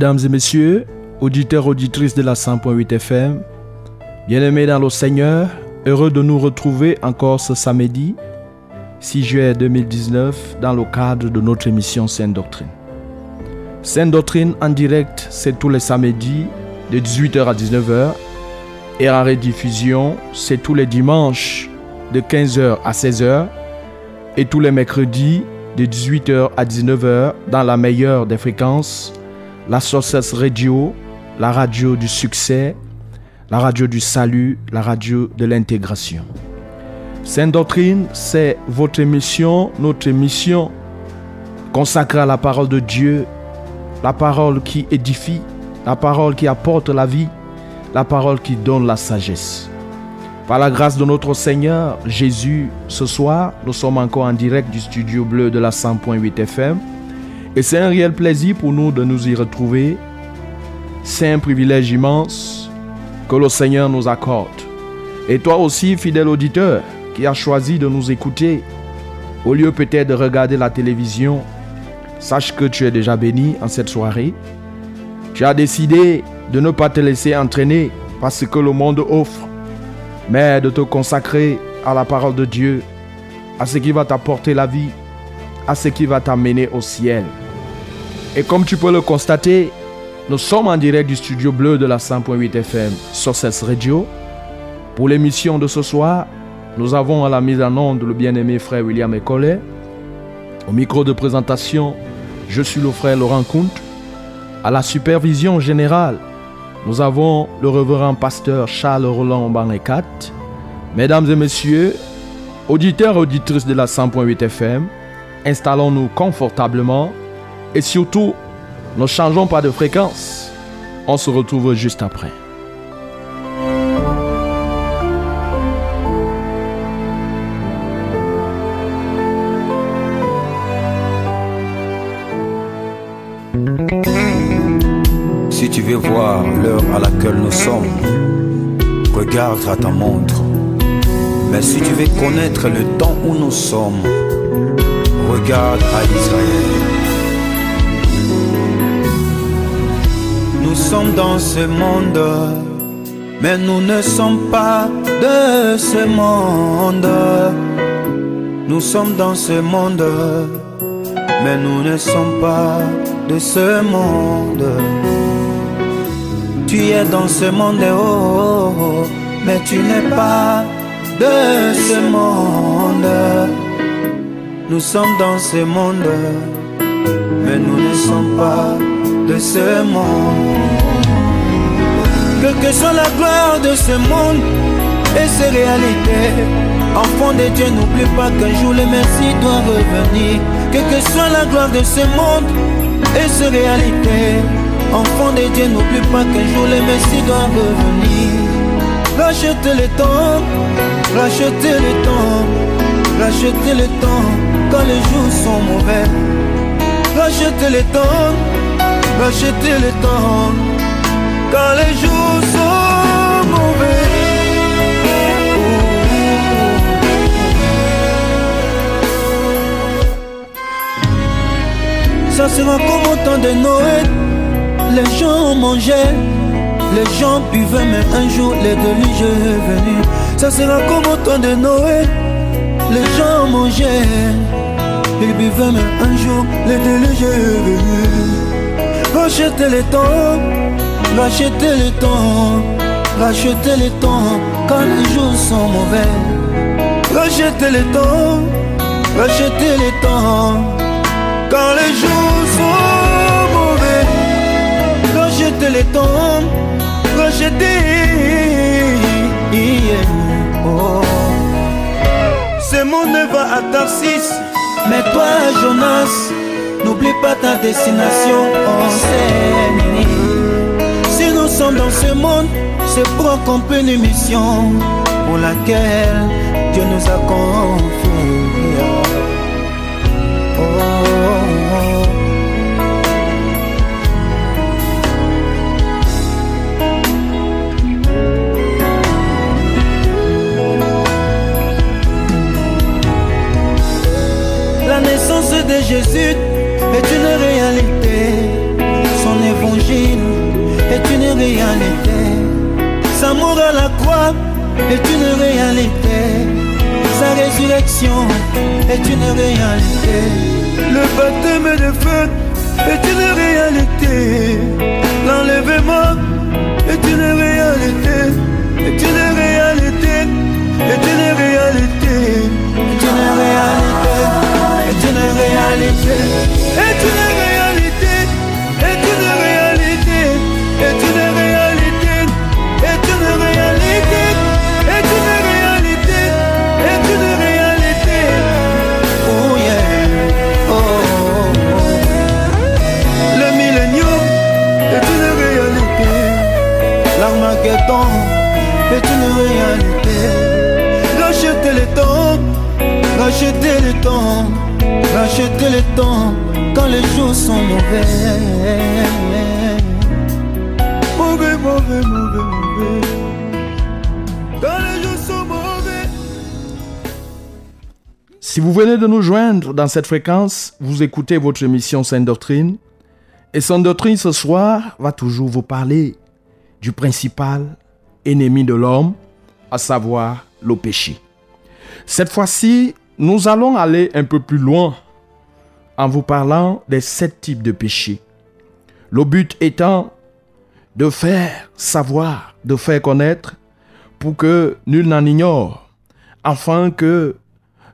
Mesdames et messieurs, auditeurs, auditrices de la 100.8 FM, bien-aimés dans le Seigneur, heureux de nous retrouver encore ce samedi 6 juillet 2019 dans le cadre de notre émission Sainte Doctrine. Sainte Doctrine en direct, c'est tous les samedis de 18h à 19h et en rediffusion, c'est tous les dimanches de 15h à 16h et tous les mercredis de 18h à 19h dans la meilleure des fréquences la Sources Radio, la radio du succès, la radio du salut, la radio de l'intégration. Sainte Doctrine, c'est votre émission, notre émission consacrée à la parole de Dieu, la parole qui édifie, la parole qui apporte la vie, la parole qui donne la sagesse. Par la grâce de notre Seigneur Jésus, ce soir, nous sommes encore en direct du studio bleu de la 100.8 FM et c'est un réel plaisir pour nous de nous y retrouver. C'est un privilège immense que le Seigneur nous accorde. Et toi aussi, fidèle auditeur, qui as choisi de nous écouter, au lieu peut-être de regarder la télévision, sache que tu es déjà béni en cette soirée. Tu as décidé de ne pas te laisser entraîner par ce que le monde offre, mais de te consacrer à la parole de Dieu, à ce qui va t'apporter la vie, à ce qui va t'amener au ciel. Et comme tu peux le constater, nous sommes en direct du studio bleu de la 100.8 FM sur cette radio. Pour l'émission de ce soir, nous avons à la mise en onde le bien-aimé frère William Ecollet. Au micro de présentation, je suis le frère Laurent Comte. À la supervision générale, nous avons le révérend pasteur Charles Roland Banekat. Mesdames et messieurs, auditeurs et auditrices de la 100.8 FM, installons-nous confortablement et surtout, ne changeons pas de fréquence. On se retrouve juste après. Si tu veux voir l'heure à laquelle nous sommes, regarde à ta montre. Mais si tu veux connaître le temps où nous sommes, regarde à Israël. Nous sommes dans ce monde, mais nous ne sommes pas de ce monde. Nous sommes dans ce monde, mais nous ne sommes pas de ce monde. Tu es dans ce monde, oh, oh, mais tu n'es pas de ce monde. Nous sommes dans ce monde, mais nous ne sommes pas de ce monde. Quelle que soit la gloire de ce monde et ses réalités, enfant de Dieu, n'oublie pas qu'un jour le merci doit revenir. Quelle que soit la gloire de ce monde et ses réalités, enfant de Dieu, n'oublie pas qu'un jour le merci doit revenir. Rachetez le temps, rachetez le temps, rachetez le temps quand les jours sont mauvais. Rachetez le temps, rachetez le temps quand les jours sont mauvais. Ça sera comme au temps de Noël, les gens mangeaient, les gens buvaient, mais un jour les déluges est venu. Ça sera comme au temps de Noël, les gens mangeait, il buvait mais un jour les délégués Racheter les temps, racheter les temps, racheter les temps quand les jours sont mauvais. Racheter les temps, racheter les temps quand les jours sont mauvais. Racheter les temps, racheter. Oh. Ce monde va à Tarsis, mais toi Jonas, n'oublie pas ta destination. On Si nous sommes dans ce monde, c'est pour accomplir une mission pour laquelle Dieu nous a confié. de Jésus est une réalité. Son évangile est une réalité. Sa mort à la croix est une réalité. Sa résurrection est une réalité. Le baptême de feu est une réalité. L'enlèvement est une réalité. Est une réalité. Est une réalité. Est une réalité une réalité, est une réalité, est une réalité, est une réalité, est une réalité, est une réalité, est une réalité. Oh yeah, oh. Le millénium est une réalité, l'armageddon est une réalité. Rachetez le temps, rachetez le temps. Racheter le temps quand les jours sont mauvais. Mauvais, mauvais, mauvais, mauvais. Si vous venez de nous joindre dans cette fréquence, vous écoutez votre émission Sainte Doctrine. Et Sainte Doctrine ce soir va toujours vous parler du principal ennemi de l'homme, à savoir le péché. Cette fois-ci, nous allons aller un peu plus loin en vous parlant des sept types de péchés. Le but étant de faire savoir, de faire connaître pour que nul n'en ignore, afin que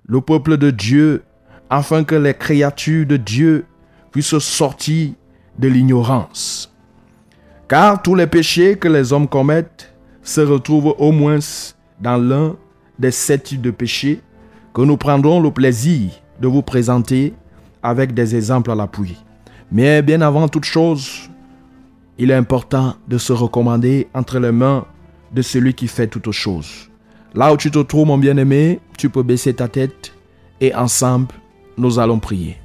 le peuple de Dieu, afin que les créatures de Dieu puissent sortir de l'ignorance. Car tous les péchés que les hommes commettent se retrouvent au moins dans l'un des sept types de péchés que nous prendrons le plaisir de vous présenter avec des exemples à l'appui. Mais bien avant toute chose, il est important de se recommander entre les mains de celui qui fait toutes choses. Là où tu te trouves, mon bien-aimé, tu peux baisser ta tête et ensemble, nous allons prier.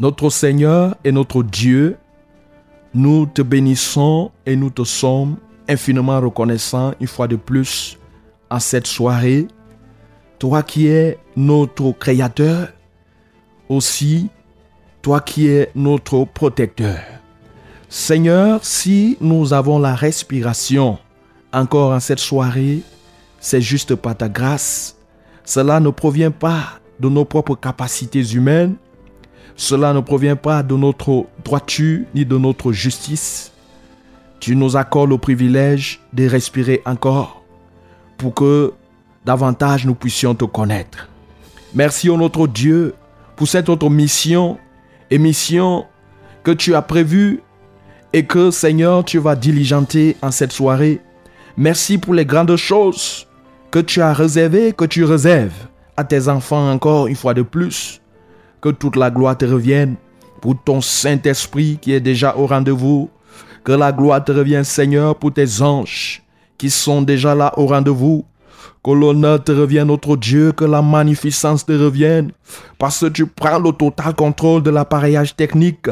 Notre Seigneur et notre Dieu, nous te bénissons et nous te sommes infiniment reconnaissants une fois de plus en cette soirée toi qui es notre créateur, aussi toi qui es notre protecteur. Seigneur, si nous avons la respiration encore en cette soirée, c'est juste par ta grâce. Cela ne provient pas de nos propres capacités humaines. Cela ne provient pas de notre droiture ni de notre justice. Tu nous accordes le privilège de respirer encore pour que davantage nous puissions te connaître. Merci, au notre Dieu, pour cette autre mission et mission que tu as prévue et que, Seigneur, tu vas diligenter en cette soirée. Merci pour les grandes choses que tu as réservées, que tu réserves à tes enfants encore une fois de plus. Que toute la gloire te revienne pour ton Saint-Esprit qui est déjà au rendez-vous. Que la gloire te revienne, Seigneur, pour tes anges qui sont déjà là au rendez-vous. Que l'honneur te revienne, notre Dieu, que la magnificence te revienne, parce que tu prends le total contrôle de l'appareillage technique.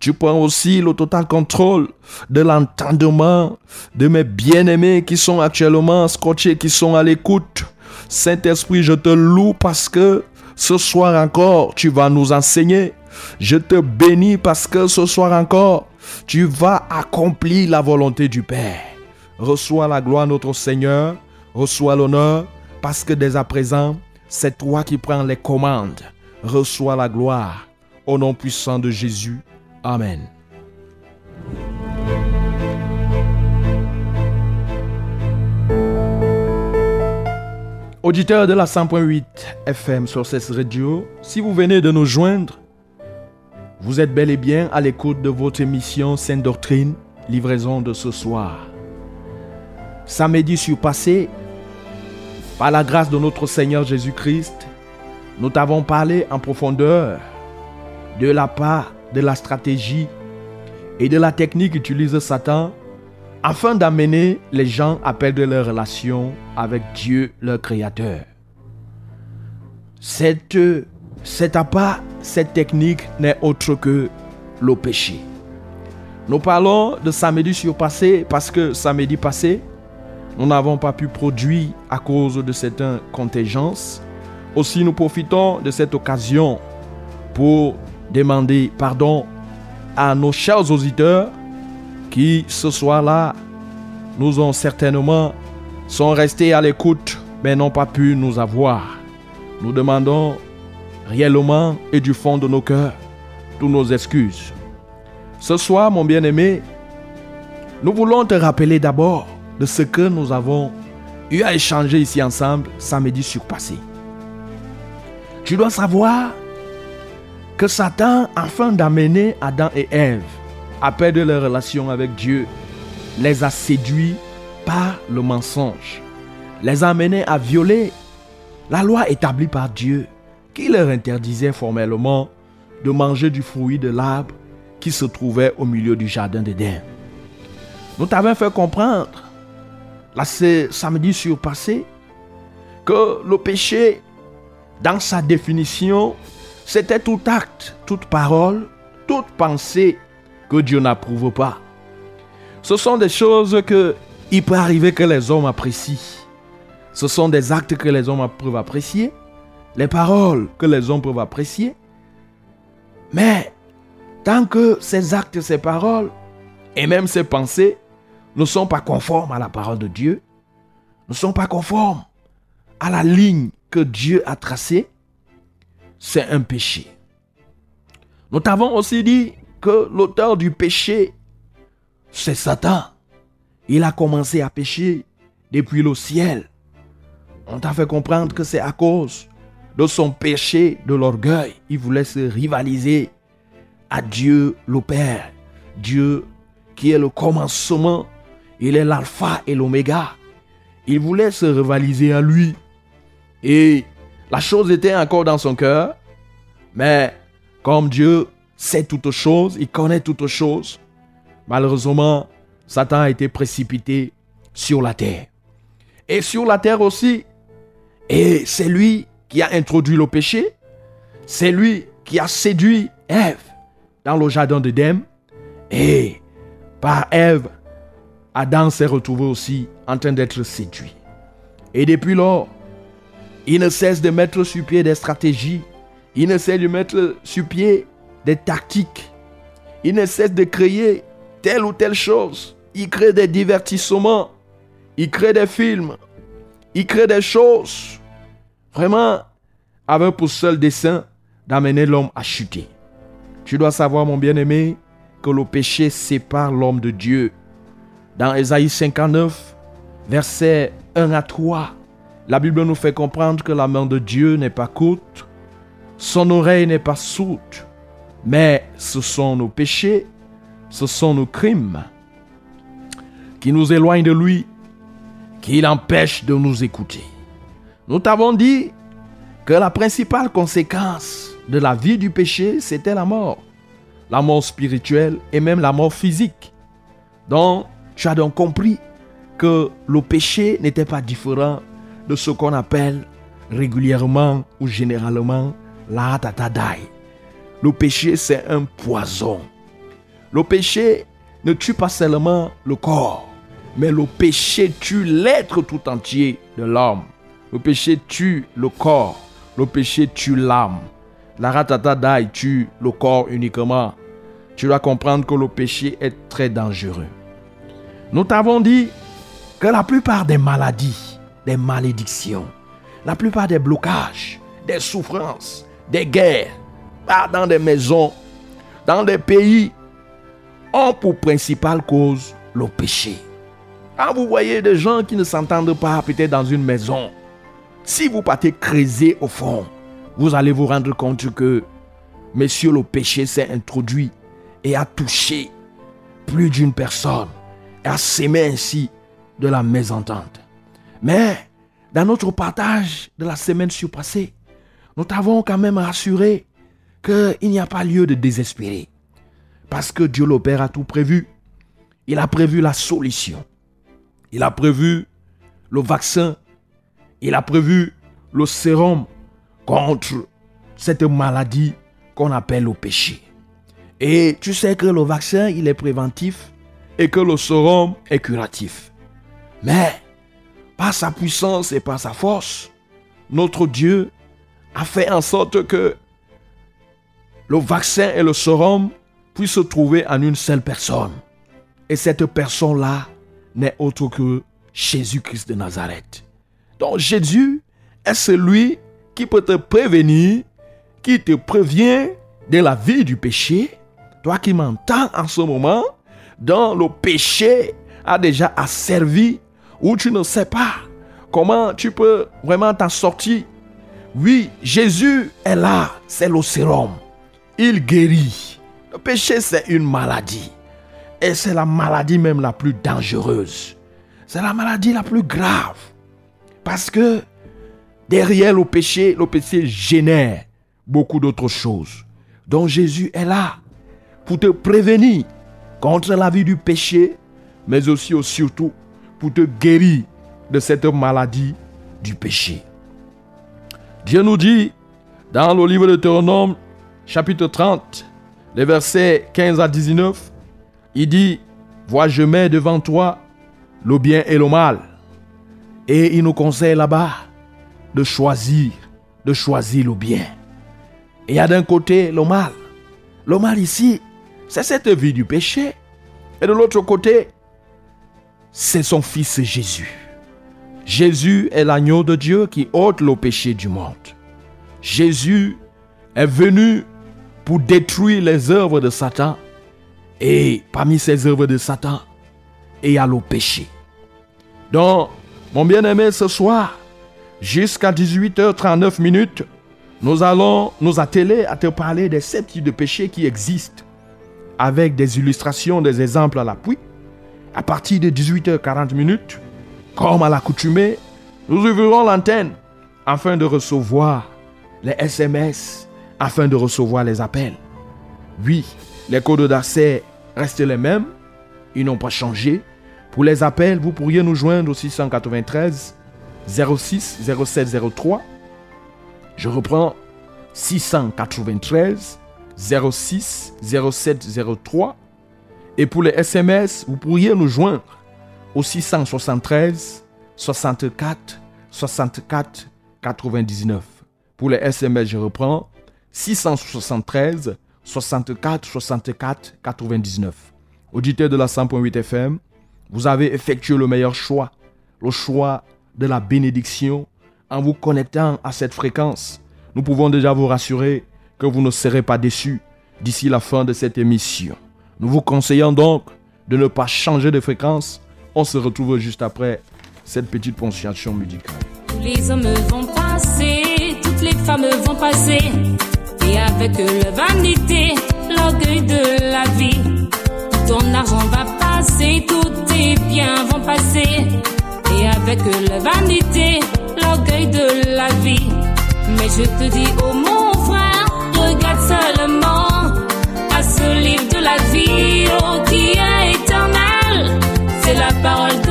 Tu prends aussi le total contrôle de l'entendement de mes bien-aimés qui sont actuellement scotchés, qui sont à l'écoute. Saint-Esprit, je te loue parce que ce soir encore, tu vas nous enseigner. Je te bénis parce que ce soir encore, tu vas accomplir la volonté du Père. Reçois la gloire, notre Seigneur reçois l'honneur parce que dès à présent, C'est toi qui prends les commandes. Reçois la gloire. Au nom puissant de Jésus. Amen. Auditeurs de la 100.8 FM sur cette radio, si vous venez de nous joindre, vous êtes bel et bien à l'écoute de votre émission Sainte Doctrine, livraison de ce soir. Samedi surpassé, par la grâce de notre Seigneur Jésus-Christ, nous t'avons parlé en profondeur de la part de la stratégie et de la technique qu'utilise Satan afin d'amener les gens à perdre leur relation avec Dieu, leur Créateur. Cette, cette appât, cette technique n'est autre que le péché. Nous parlons de samedi surpassé parce que samedi passé, nous n'avons pas pu produire à cause de cette contingence. Aussi, nous profitons de cette occasion pour demander pardon à nos chers auditeurs qui ce soir-là nous ont certainement sont restés à l'écoute mais n'ont pas pu nous avoir. Nous demandons réellement et du fond de nos cœurs toutes nos excuses. Ce soir, mon bien-aimé, nous voulons te rappeler d'abord de ce que nous avons eu à échanger ici ensemble samedi surpassé. Tu dois savoir que Satan, afin d'amener Adam et Ève à perdre leur relation avec Dieu, les a séduits par le mensonge, les a amenés à violer la loi établie par Dieu qui leur interdisait formellement de manger du fruit de l'arbre qui se trouvait au milieu du jardin d'Éden. Nous t'avons fait comprendre, là c'est samedi surpassé, que le péché, dans sa définition, c'était tout acte, toute parole, toute pensée que Dieu n'approuve pas. Ce sont des choses que il peut arriver que les hommes apprécient. Ce sont des actes que les hommes peuvent apprécier, les paroles que les hommes peuvent apprécier. Mais tant que ces actes, ces paroles et même ces pensées ne sont pas conformes à la parole de Dieu, ne sont pas conformes à la ligne que Dieu a tracée, c'est un péché. Nous t'avons aussi dit que l'auteur du péché, c'est Satan. Il a commencé à pécher depuis le ciel. On t'a fait comprendre que c'est à cause de son péché de l'orgueil. Il voulait se rivaliser à Dieu le Père. Dieu qui est le commencement. Il est l'alpha et l'oméga. Il voulait se rivaliser à lui. Et la chose était encore dans son cœur. Mais comme Dieu sait toutes choses, il connaît toutes choses, malheureusement, Satan a été précipité sur la terre. Et sur la terre aussi. Et c'est lui qui a introduit le péché. C'est lui qui a séduit Ève dans le jardin d'Éden. Et par Ève, Adam s'est retrouvé aussi en train d'être séduit. Et depuis lors, il ne cesse de mettre sur pied des stratégies. Il ne cesse de mettre sur pied des tactiques. Il ne cesse de créer telle ou telle chose. Il crée des divertissements. Il crée des films. Il crée des choses. Vraiment, avec pour seul dessein d'amener l'homme à chuter. Tu dois savoir, mon bien-aimé, que le péché sépare l'homme de Dieu. Dans Ésaïe 59, versets 1 à 3, la Bible nous fait comprendre que la main de Dieu n'est pas courte, son oreille n'est pas sourde, mais ce sont nos péchés, ce sont nos crimes qui nous éloignent de lui, qui l'empêchent de nous écouter. Nous t'avons dit que la principale conséquence de la vie du péché, c'était la mort. La mort spirituelle et même la mort physique. Donc, tu as donc compris que le péché n'était pas différent de ce qu'on appelle régulièrement ou généralement la tatadai. Le péché, c'est un poison. Le péché ne tue pas seulement le corps, mais le péché tue l'être tout entier de l'homme. Le péché tue le corps, le péché tue l'âme. La ratatadai tue le corps uniquement. Tu dois comprendre que le péché est très dangereux. Nous t'avons dit que la plupart des maladies, des malédictions, la plupart des blocages, des souffrances, des guerres, dans des maisons, dans des pays, ont pour principale cause le péché. Quand vous voyez des gens qui ne s'entendent pas peut-être dans une maison, si vous partez creuser au fond, vous allez vous rendre compte que, monsieur, le péché s'est introduit et a touché plus d'une personne a sémé ainsi de la mésentente. Mais dans notre partage de la semaine surpassée, nous t'avons quand même rassuré qu'il n'y a pas lieu de désespérer. Parce que Dieu le Père a tout prévu. Il a prévu la solution. Il a prévu le vaccin. Il a prévu le sérum contre cette maladie qu'on appelle le péché. Et tu sais que le vaccin, il est préventif et que le sérum est curatif. Mais, par sa puissance et par sa force, notre Dieu a fait en sorte que le vaccin et le sérum puissent se trouver en une seule personne. Et cette personne-là n'est autre que Jésus-Christ de Nazareth. Donc Jésus est celui qui peut te prévenir, qui te prévient de la vie du péché. Toi qui m'entends en ce moment, dont le péché a déjà asservi, ou tu ne sais pas comment tu peux vraiment t'en sortir. Oui, Jésus est là, c'est le sérum. Il guérit. Le péché, c'est une maladie. Et c'est la maladie même la plus dangereuse. C'est la maladie la plus grave. Parce que derrière le péché, le péché génère beaucoup d'autres choses. Donc Jésus est là pour te prévenir contre la vie du péché, mais aussi surtout pour te guérir de cette maladie du péché. Dieu nous dit dans le livre de Théronome, chapitre 30, les versets 15 à 19, il dit, Vois, je mets devant toi le bien et le mal. Et il nous conseille là-bas de choisir, de choisir le bien. Et il y a d'un côté le mal. Le mal ici, c'est cette vie du péché. Et de l'autre côté, c'est son fils Jésus. Jésus est l'agneau de Dieu qui ôte le péché du monde. Jésus est venu pour détruire les œuvres de Satan. Et parmi ces œuvres de Satan, il y a le péché. Donc, mon bien-aimé, ce soir, jusqu'à 18h39 minutes, nous allons nous atteler à te parler des sept types de péchés qui existent, avec des illustrations, des exemples à l'appui. À partir de 18h40 minutes, comme à l'accoutumée, nous ouvrirons l'antenne afin de recevoir les SMS afin de recevoir les appels. Oui, les codes d'accès restent les mêmes, ils n'ont pas changé. Pour les appels, vous pourriez nous joindre au 693 06 07 03. Je reprends 693 06 07 03. Et pour les SMS, vous pourriez nous joindre au 673 64 64 99. Pour les SMS, je reprends 673 64 64 99. Auditeur de la 100.8 FM, vous avez effectué le meilleur choix, le choix de la bénédiction en vous connectant à cette fréquence. Nous pouvons déjà vous rassurer que vous ne serez pas déçus d'ici la fin de cette émission. Nous vous conseillons donc de ne pas changer de fréquence. On se retrouve juste après cette petite ponctuation musicale. Les hommes vont passer, toutes les femmes vont passer et avec la vanité, l'orgueil de la vie. Ton argent va passer, tous tes biens vont passer. Et avec la vanité, l'orgueil de la vie. Mais je te dis, oh mon frère, regarde seulement à ce livre de la vie, oh qui est éternel. C'est la parole de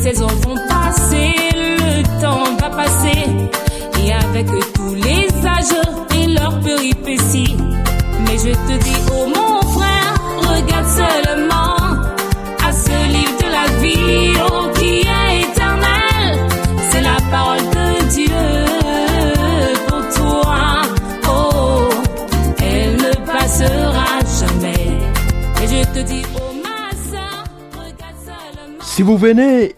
saisons vont passer, le temps va passer. Et avec tous les âges et leurs péripéties. Mais je te dis, oh mon frère, regarde seulement à ce livre de la vie, oh, qui est éternel. C'est la parole de Dieu pour toi. Oh, elle ne passera jamais. Et je te dis, oh ma soeur, regarde seulement Si vous venez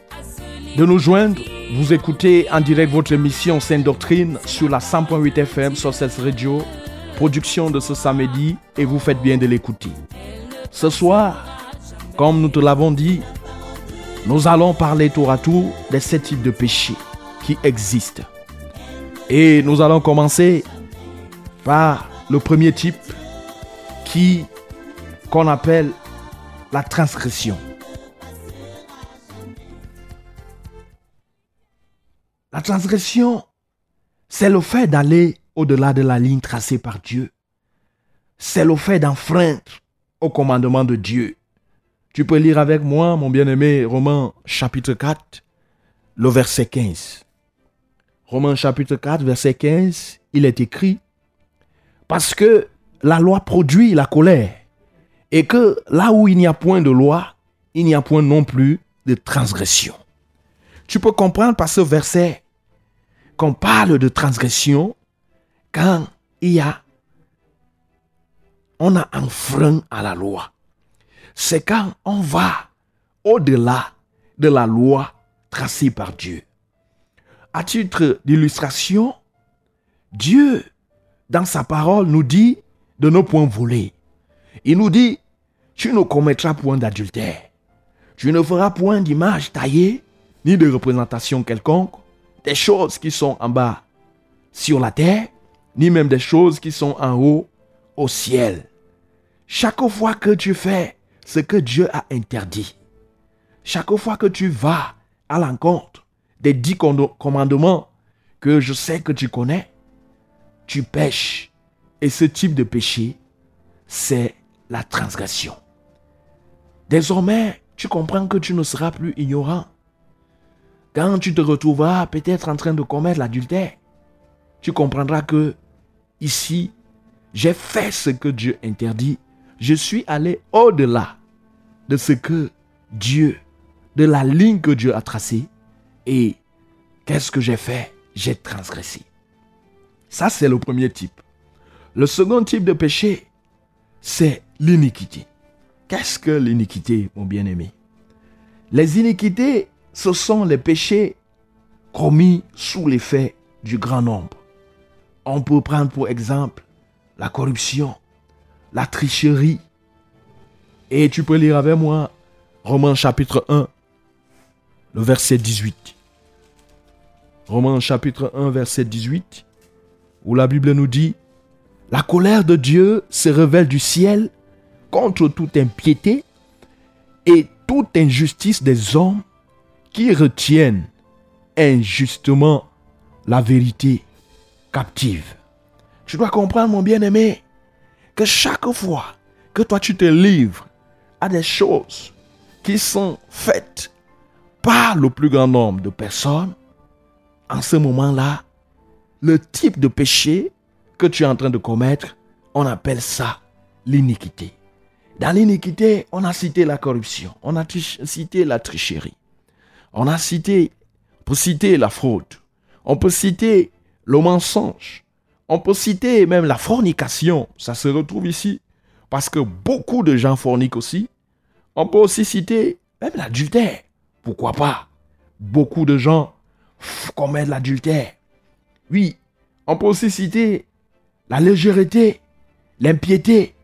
de nous joindre, vous écoutez en direct votre émission Sainte Doctrine sur la 100.8 FM sur radio, production de ce samedi, et vous faites bien de l'écouter. Ce soir, comme nous te l'avons dit, nous allons parler tour à tour des sept types de péchés qui existent. Et nous allons commencer par le premier type qui qu'on appelle la transgression. La transgression, c'est le fait d'aller au-delà de la ligne tracée par Dieu. C'est le fait d'enfreindre au commandement de Dieu. Tu peux lire avec moi, mon bien-aimé, Romains chapitre 4, le verset 15. Romains chapitre 4, verset 15, il est écrit, parce que la loi produit la colère, et que là où il n'y a point de loi, il n'y a point non plus de transgression. Tu peux comprendre par ce verset qu'on parle de transgression quand il y a, on a enfreint à la loi. C'est quand on va au-delà de la loi tracée par Dieu. À titre d'illustration, Dieu, dans sa parole, nous dit de ne point voler. Il nous dit, tu ne commettras point d'adultère. Tu ne feras point d'image taillée, ni de représentation quelconque, des choses qui sont en bas sur la terre, ni même des choses qui sont en haut au ciel. Chaque fois que tu fais ce que Dieu a interdit, chaque fois que tu vas à l'encontre des dix commandements que je sais que tu connais, tu pêches. Et ce type de péché, c'est la transgression. Désormais, tu comprends que tu ne seras plus ignorant. Quand tu te retrouveras peut-être en train de commettre l'adultère, tu comprendras que ici, j'ai fait ce que Dieu interdit. Je suis allé au-delà de ce que Dieu, de la ligne que Dieu a tracée. Et qu'est-ce que j'ai fait? J'ai transgressé. Ça, c'est le premier type. Le second type de péché, c'est l'iniquité. Qu'est-ce que l'iniquité, mon bien-aimé? Les iniquités, ce sont les péchés commis sous l'effet du grand nombre. On peut prendre pour exemple la corruption, la tricherie. Et tu peux lire avec moi Romains chapitre 1, le verset 18. Romains chapitre 1, verset 18, où la Bible nous dit, La colère de Dieu se révèle du ciel contre toute impiété et toute injustice des hommes qui retiennent injustement la vérité captive. Tu dois comprendre, mon bien-aimé, que chaque fois que toi tu te livres à des choses qui sont faites par le plus grand nombre de personnes, en ce moment-là, le type de péché que tu es en train de commettre, on appelle ça l'iniquité. Dans l'iniquité, on a cité la corruption, on a cité la tricherie, on a cité, on peut citer la fraude, on peut citer le mensonge, on peut citer même la fornication, ça se retrouve ici, parce que beaucoup de gens forniquent aussi. On peut aussi citer même l'adultère, pourquoi pas? Beaucoup de gens commettent l'adultère. Oui, on peut aussi citer la légèreté, l'impiété,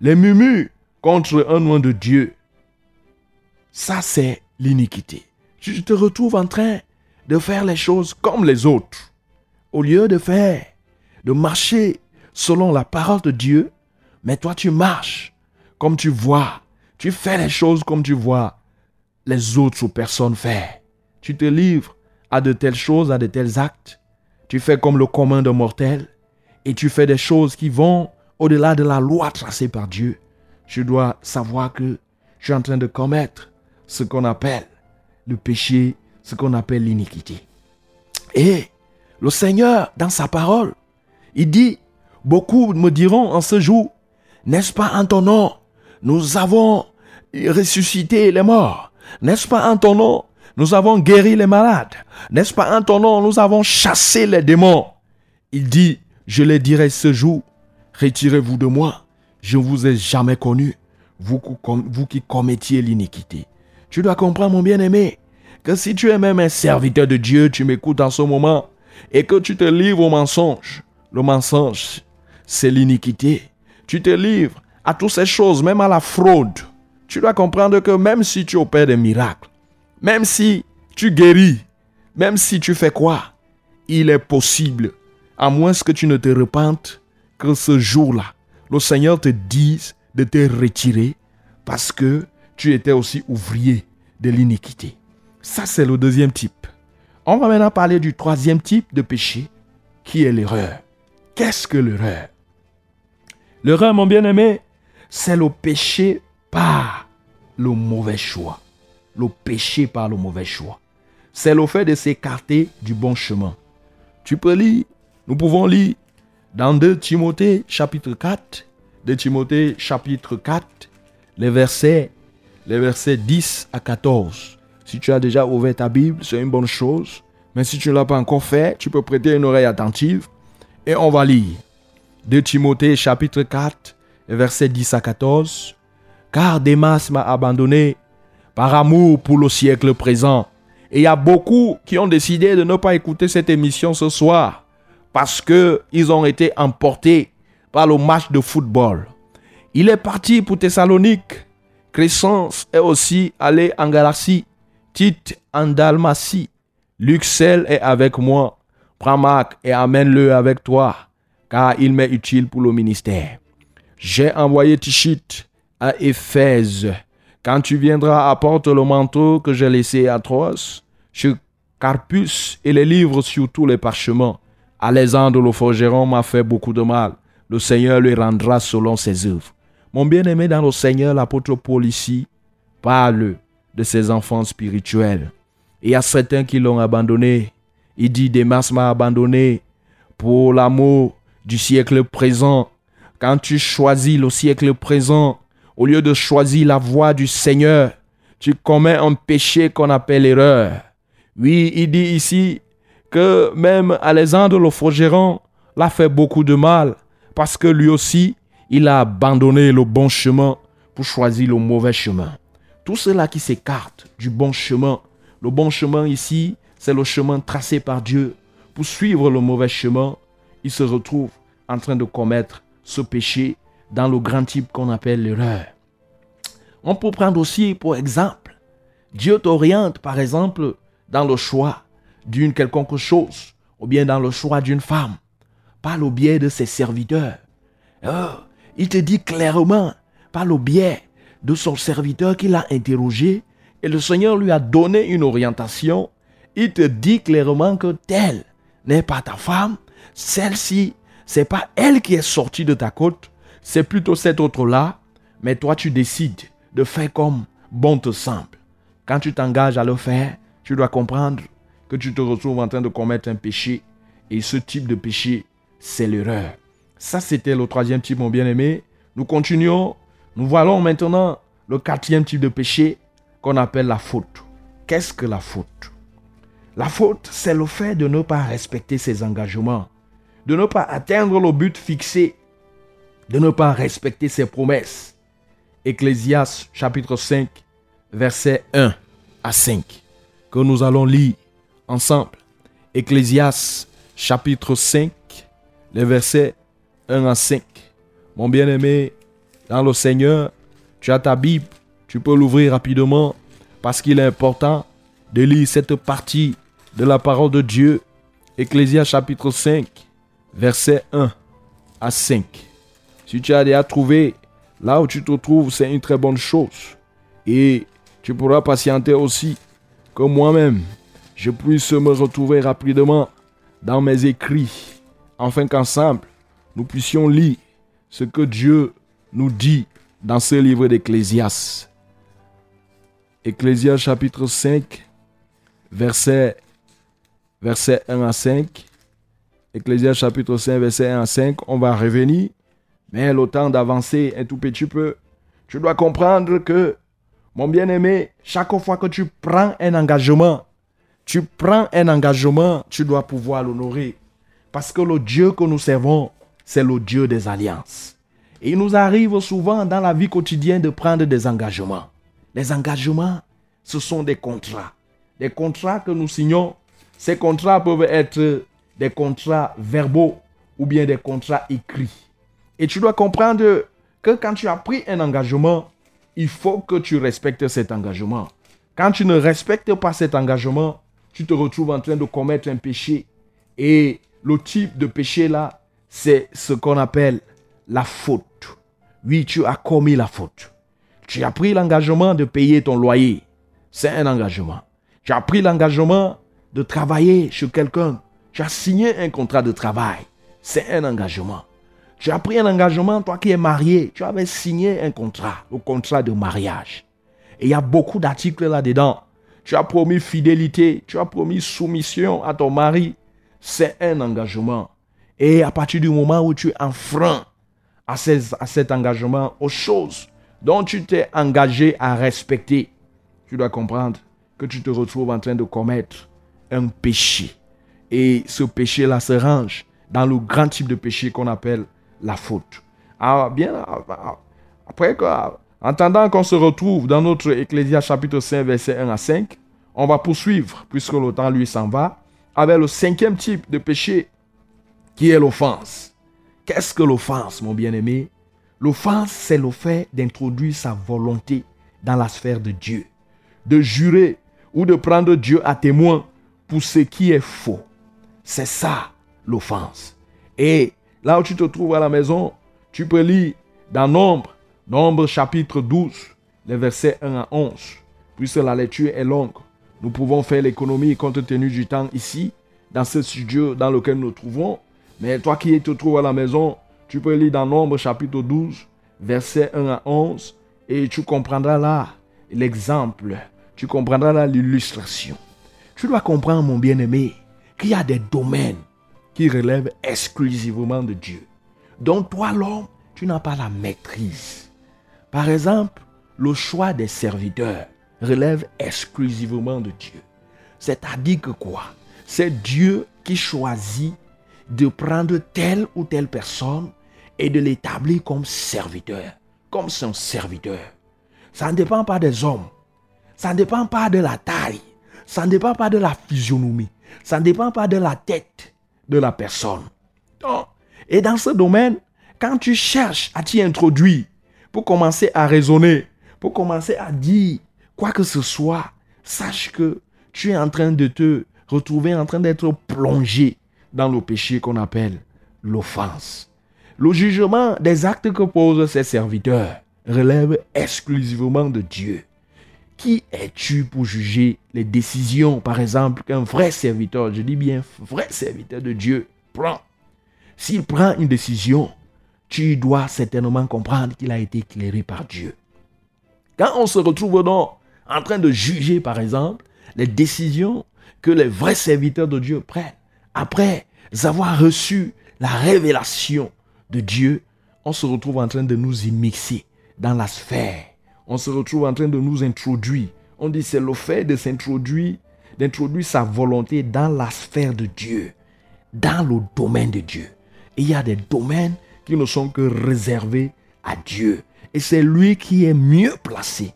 les murmures contre un nom de Dieu. Ça, c'est l'iniquité. Tu te retrouves en train de faire les choses comme les autres. Au lieu de faire, de marcher selon la parole de Dieu, mais toi tu marches comme tu vois. Tu fais les choses comme tu vois les autres personnes faire. Tu te livres à de telles choses, à de tels actes. Tu fais comme le commun de mortels et tu fais des choses qui vont au-delà de la loi tracée par Dieu. je dois savoir que je suis en train de commettre ce qu'on appelle le péché, ce qu'on appelle l'iniquité. Et le Seigneur, dans sa parole, il dit, beaucoup me diront en ce jour, n'est-ce pas en ton nom, nous avons ressuscité les morts, n'est-ce pas en ton nom, nous avons guéri les malades, n'est-ce pas en ton nom, nous avons chassé les démons? Il dit, je les dirai ce jour, retirez-vous de moi, je ne vous ai jamais connu, vous, vous qui commettiez l'iniquité. Tu dois comprendre, mon bien-aimé, que si tu es même un serviteur de Dieu, tu m'écoutes en ce moment, et que tu te livres au mensonge, le mensonge, c'est l'iniquité. Tu te livres à toutes ces choses, même à la fraude. Tu dois comprendre que même si tu opères des miracles, même si tu guéris, même si tu fais quoi, il est possible, à moins que tu ne te repentes, que ce jour-là, le Seigneur te dise de te retirer parce que tu étais aussi ouvrier de l'iniquité. Ça, c'est le deuxième type. On va maintenant parler du troisième type de péché, qui est l'erreur. Qu'est-ce que l'erreur? L'erreur, mon bien-aimé, c'est le péché par le mauvais choix. Le péché par le mauvais choix. C'est le fait de s'écarter du bon chemin. Tu peux lire, nous pouvons lire dans 2 Timothée chapitre 4, 2 Timothée chapitre 4, les versets, les versets 10 à 14. Si tu as déjà ouvert ta Bible, c'est une bonne chose. Mais si tu ne l'as pas encore fait, tu peux prêter une oreille attentive et on va lire. De Timothée chapitre 4, versets 10 à 14. Car Démas m'a abandonné par amour pour le siècle présent. Et il y a beaucoup qui ont décidé de ne pas écouter cette émission ce soir parce qu'ils ont été emportés par le match de football. Il est parti pour Thessalonique. Crescence est aussi allé en Galatie. Tite en Dalmatie. Luxel est avec moi. Prends Marc et amène-le avec toi, car il m'est utile pour le ministère. J'ai envoyé Tichite à Éphèse. Quand tu viendras, apporte le manteau que j'ai laissé à Troas, sur Carpus et les livres sur tous les parchemins. Alexandre le forgeron m'a fait beaucoup de mal. Le Seigneur lui rendra selon ses œuvres. Mon bien-aimé dans le Seigneur, l'apôtre Paul ici, parle de ses enfants spirituels. Et a certains qui l'ont abandonné. Il dit, Demas m'a abandonné pour l'amour du siècle présent. Quand tu choisis le siècle présent, au lieu de choisir la voie du Seigneur, tu commets un péché qu'on appelle erreur. Oui, il dit ici que même Alexandre le forgeron l'a fait beaucoup de mal parce que lui aussi, il a abandonné le bon chemin pour choisir le mauvais chemin. Tout cela qui s'écarte du bon chemin, le bon chemin ici, c'est le chemin tracé par Dieu. Pour suivre le mauvais chemin, il se retrouve en train de commettre ce péché dans le grand type qu'on appelle l'erreur. On peut prendre aussi pour exemple, Dieu t'oriente par exemple dans le choix d'une quelconque chose, ou bien dans le choix d'une femme, par le biais de ses serviteurs. Oh, il te dit clairement, par le biais de son serviteur qu'il a interrogé, et le Seigneur lui a donné une orientation. Il te dit clairement que telle n'est pas ta femme, celle-ci, c'est pas elle qui est sortie de ta côte, c'est plutôt cette autre-là, mais toi tu décides de faire comme bon te semble. Quand tu t'engages à le faire, tu dois comprendre que tu te retrouves en train de commettre un péché, et ce type de péché, c'est l'erreur. Ça, c'était le troisième type, mon bien-aimé. Nous continuons. Nous voyons maintenant le quatrième type de péché qu'on appelle la faute. Qu'est-ce que la faute? La faute, c'est le fait de ne pas respecter ses engagements, de ne pas atteindre le but fixé, de ne pas respecter ses promesses. Ecclésias chapitre 5, versets 1 à 5, que nous allons lire ensemble. Ecclésias chapitre 5, les versets 1 à 5. Mon bien-aimé, dans le Seigneur, tu as ta Bible, tu peux l'ouvrir rapidement parce qu'il est important de lire cette partie de la parole de Dieu. Ecclésias chapitre 5, versets 1 à 5. Si tu as déjà trouvé là où tu te trouves, c'est une très bonne chose. Et tu pourras patienter aussi que moi-même, je puisse me retrouver rapidement dans mes écrits, afin qu'ensemble, nous puissions lire ce que Dieu nous dit dans ce livre d'Ecclésias. Ecclésias chapitre 5, verset, verset 1 à 5. Ecclésias chapitre 5, verset 1 à 5. On va revenir, mais le temps d'avancer un tout petit peu. Tu dois comprendre que, mon bien-aimé, chaque fois que tu prends un engagement, tu prends un engagement, tu dois pouvoir l'honorer. Parce que le Dieu que nous servons, c'est le Dieu des alliances. Et il nous arrive souvent dans la vie quotidienne de prendre des engagements. Les engagements, ce sont des contrats. Des contrats que nous signons. Ces contrats peuvent être des contrats verbaux ou bien des contrats écrits. Et tu dois comprendre que quand tu as pris un engagement, il faut que tu respectes cet engagement. Quand tu ne respectes pas cet engagement, tu te retrouves en train de commettre un péché. Et le type de péché là, c'est ce qu'on appelle la faute. Oui, tu as commis la faute. Tu as pris l'engagement de payer ton loyer. C'est un engagement. Tu as pris l'engagement de travailler chez quelqu'un. Tu as signé un contrat de travail. C'est un engagement. Tu as pris un engagement, toi qui es marié, tu avais signé un contrat, le contrat de mariage. Et il y a beaucoup d'articles là-dedans. Tu as promis fidélité, tu as promis soumission à ton mari. C'est un engagement. Et à partir du moment où tu enfreins à, à cet engagement, aux choses dont tu t'es engagé à respecter, tu dois comprendre que tu te retrouves en train de commettre un péché. Et ce péché-là se range dans le grand type de péché qu'on appelle la faute. Alors, bien, après, en attendant qu'on se retrouve dans notre Ecclésia chapitre 5, verset 1 à 5, on va poursuivre, puisque le temps lui s'en va, avec le cinquième type de péché, qui est l'offense. Qu'est-ce que l'offense, mon bien-aimé? L'offense, c'est le fait d'introduire sa volonté dans la sphère de Dieu, de jurer ou de prendre Dieu à témoin pour ce qui est faux. C'est ça l'offense. Et là où tu te trouves à la maison, tu peux lire dans Nombre, Nombre chapitre 12, les versets 1 à 11. Puisque la lecture est longue, nous pouvons faire l'économie compte tenu du temps ici, dans ce studio dans lequel nous nous trouvons. Mais toi qui te trouves à la maison, tu peux lire dans Nombre chapitre 12, versets 1 à 11, et tu comprendras là l'exemple, tu comprendras là l'illustration. Tu dois comprendre, mon bien-aimé, qu'il y a des domaines qui relèvent exclusivement de Dieu, dont toi, l'homme, tu n'as pas la maîtrise. Par exemple, le choix des serviteurs relève exclusivement de Dieu. C'est-à-dire que quoi? C'est Dieu qui choisit de prendre telle ou telle personne et de l'établir comme serviteur, comme son serviteur. Ça ne dépend pas des hommes. Ça ne dépend pas de la taille. Ça ne dépend pas de la physionomie. Ça ne dépend pas de la tête de la personne. Et dans ce domaine, quand tu cherches à t'y introduire, pour commencer à raisonner, pour commencer à dire quoi que ce soit, sache que tu es en train de te retrouver en train d'être plongé dans le péché qu'on appelle l'offense. Le jugement des actes que posent ses serviteurs relève exclusivement de Dieu. Qui es-tu pour juger les décisions, par exemple, qu'un vrai serviteur, je dis bien vrai serviteur de Dieu, prend S'il prend une décision, tu dois certainement comprendre qu'il a été éclairé par Dieu. Quand on se retrouve donc en train de juger, par exemple, les décisions que les vrais serviteurs de Dieu prennent, après avoir reçu la révélation de Dieu, on se retrouve en train de nous immixer dans la sphère. On se retrouve en train de nous introduire. On dit c'est le fait de s'introduire, d'introduire sa volonté dans la sphère de Dieu, dans le domaine de Dieu. Il y a des domaines qui ne sont que réservés à Dieu. Et c'est lui qui est mieux placé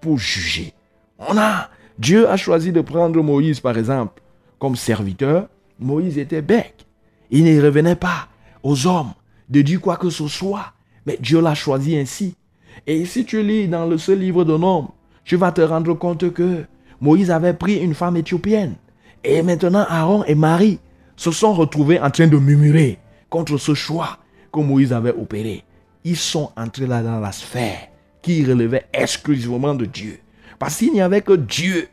pour juger. On a, Dieu a choisi de prendre Moïse, par exemple, comme serviteur. Moïse était bec. Il ne revenait pas aux hommes de dire quoi que ce soit. Mais Dieu l'a choisi ainsi. Et si tu lis dans le, ce livre de Nombres, tu vas te rendre compte que Moïse avait pris une femme éthiopienne. Et maintenant, Aaron et Marie se sont retrouvés en train de murmurer contre ce choix que Moïse avait opéré. Ils sont entrés là dans la sphère qui relevait exclusivement de Dieu. Parce qu'il n'y avait que Dieu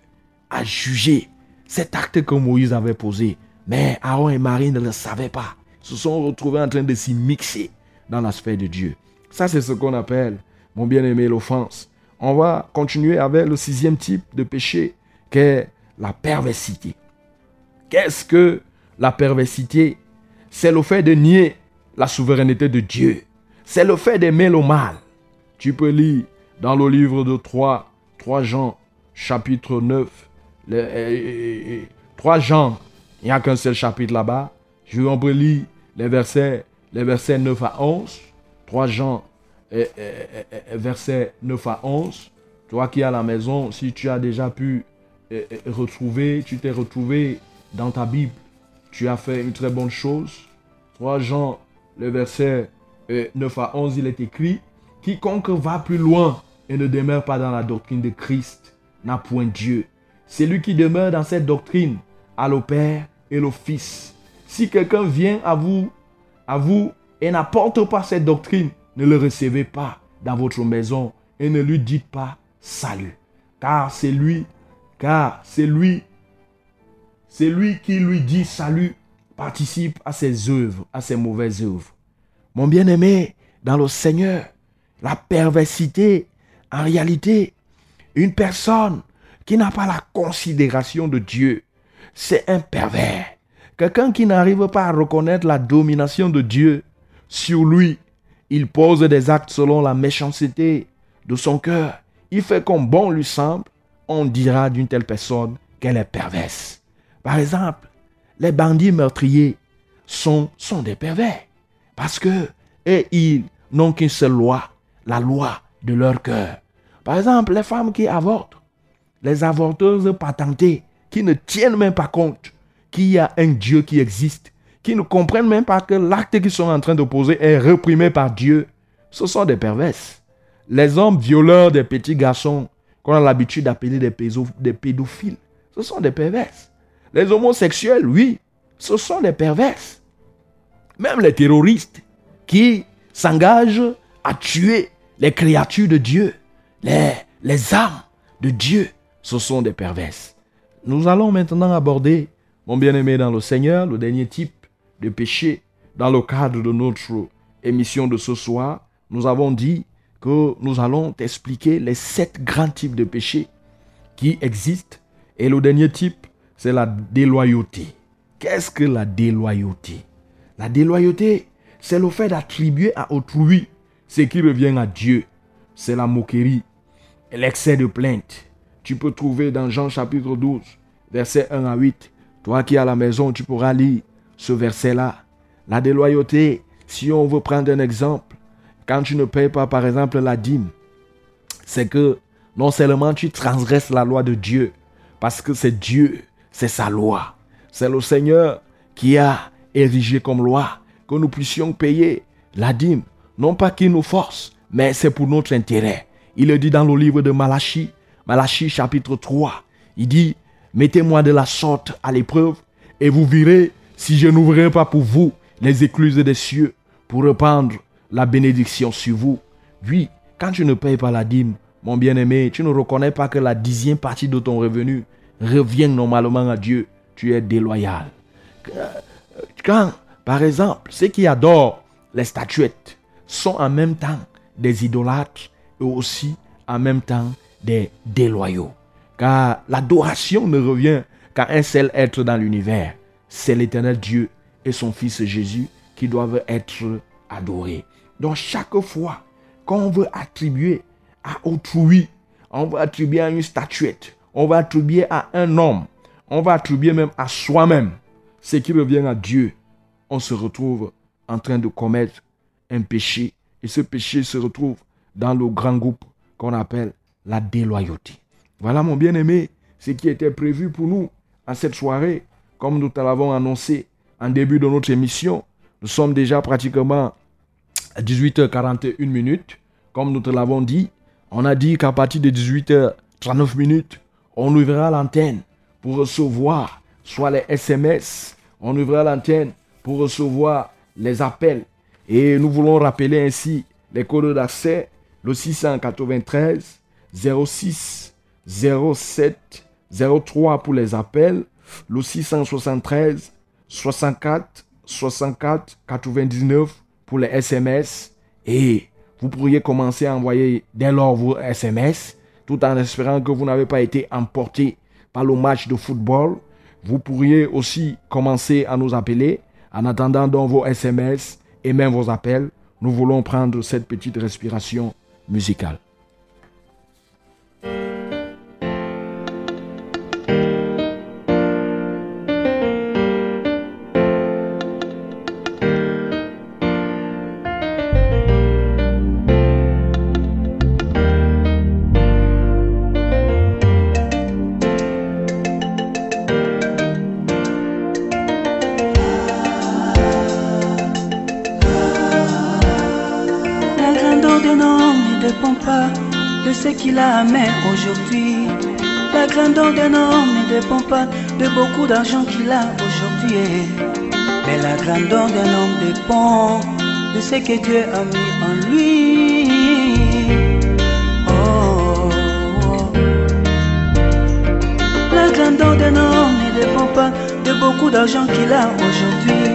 à juger cet acte que Moïse avait posé. Mais Aaron et Marie ne le savaient pas se sont retrouvés en train de s'y mixer dans la de Dieu. Ça, c'est ce qu'on appelle, mon bien-aimé, l'offense. On va continuer avec le sixième type de péché, qui est la perversité. Qu'est-ce que la perversité? C'est le fait de nier la souveraineté de Dieu. C'est le fait d'aimer le mal. Tu peux lire dans le livre de 3, 3 Jean, chapitre 9, 3 Jean, il n'y a qu'un seul chapitre là-bas. Je vais lire les versets, les versets 9 à 11. 3 Jean, versets 9 à 11. Toi qui es à la maison, si tu as déjà pu retrouver, tu t'es retrouvé dans ta Bible, tu as fait une très bonne chose. 3 Jean, le verset 9 à 11, il est écrit, Quiconque va plus loin et ne demeure pas dans la doctrine de Christ n'a point Dieu. Celui qui demeure dans cette doctrine a le Père et le Fils. Si quelqu'un vient à vous, à vous et n'apporte pas cette doctrine, ne le recevez pas dans votre maison et ne lui dites pas salut. Car c'est lui, car c'est lui, c'est lui qui lui dit salut, participe à ses œuvres, à ses mauvaises œuvres. Mon bien-aimé, dans le Seigneur, la perversité, en réalité, une personne qui n'a pas la considération de Dieu, c'est un pervers. Quelqu'un qui n'arrive pas à reconnaître la domination de Dieu sur lui. Il pose des actes selon la méchanceté de son cœur. Il fait comme bon lui semble. On dira d'une telle personne qu'elle est perverse. Par exemple, les bandits meurtriers sont, sont des pervers. Parce que, et ils n'ont qu'une seule loi, la loi de leur cœur. Par exemple, les femmes qui avortent, les avorteuses patentées, qui ne tiennent même pas compte qu'il y a un Dieu qui existe, qui ne comprennent même pas que l'acte qu'ils sont en train de poser est réprimé par Dieu, ce sont des perverses. Les hommes violeurs des petits garçons, qu'on a l'habitude d'appeler des, pédophiles, ce sont des perverses. Les homosexuels, oui, ce sont des perverses. Même les terroristes qui s'engagent à tuer les créatures de Dieu, les, les âmes de Dieu, ce sont des perverses. Nous allons maintenant aborder, mon bien-aimé dans le Seigneur, le dernier type de péché dans le cadre de notre émission de ce soir. Nous avons dit que nous allons t'expliquer les sept grands types de péchés qui existent. Et le dernier type, c'est la déloyauté. Qu'est-ce que la déloyauté? La déloyauté, c'est le fait d'attribuer à autrui ce qui revient à Dieu. C'est la moquerie, l'excès de plainte. Tu peux trouver dans Jean chapitre 12, verset 1 à 8. Toi qui es la maison, tu pourras lire ce verset-là. La déloyauté, si on veut prendre un exemple, quand tu ne payes pas par exemple la dîme, c'est que non seulement tu transgresses la loi de Dieu, parce que c'est Dieu, c'est sa loi. C'est le Seigneur qui a érigé comme loi que nous puissions payer la dîme. Non pas qu'il nous force, mais c'est pour notre intérêt. Il le dit dans le livre de Malachie, Malachie chapitre 3. Il dit, mettez-moi de la sorte à l'épreuve et vous verrez si je n'ouvrirai pas pour vous les écluses des cieux pour répandre la bénédiction sur vous. Oui, quand tu ne payes pas la dîme, mon bien-aimé, tu ne reconnais pas que la dixième partie de ton revenu revient normalement à Dieu. Tu es déloyal. Quand, par exemple, ceux qui adorent les statuettes sont en même temps des idolâtres et aussi en même temps des déloyaux. Car l'adoration ne revient qu'à un seul être dans l'univers. C'est l'éternel Dieu et son Fils Jésus qui doivent être adorés. Donc chaque fois qu'on veut attribuer à autrui, on va attribuer à une statuette, on va attribuer à un homme, on va attribuer même à soi-même ce qui revient à Dieu, on se retrouve en train de commettre un péché. Et ce péché se retrouve dans le grand groupe qu'on appelle la déloyauté. Voilà mon bien-aimé, ce qui était prévu pour nous à cette soirée, comme nous te l'avons annoncé en début de notre émission. Nous sommes déjà pratiquement à 18h41 minutes. Comme nous te l'avons dit, on a dit qu'à partir de 18h39 minutes, on ouvrira l'antenne pour recevoir soit les SMS, on ouvrira l'antenne pour recevoir les appels. Et nous voulons rappeler ainsi les codes d'accès, le 693 06 07 03 pour les appels, le 673 64 64 99 pour les SMS et Vous pourriez commencer à envoyer dès lors vos SMS, tout en espérant que vous n'avez pas été emporté par le match de football. Vous pourriez aussi commencer à nous appeler en attendant donc vos SMS et même vos appels. Nous voulons prendre cette petite respiration musicale. Aujourd'hui. La grandeur d'un homme ne dépend pas de beaucoup d'argent qu'il a aujourd'hui. Mais la grandeur d'un homme dépend de ce que Dieu a mis en lui. Oh, oh. La grandeur d'un homme ne dépend pas de beaucoup d'argent qu'il a aujourd'hui.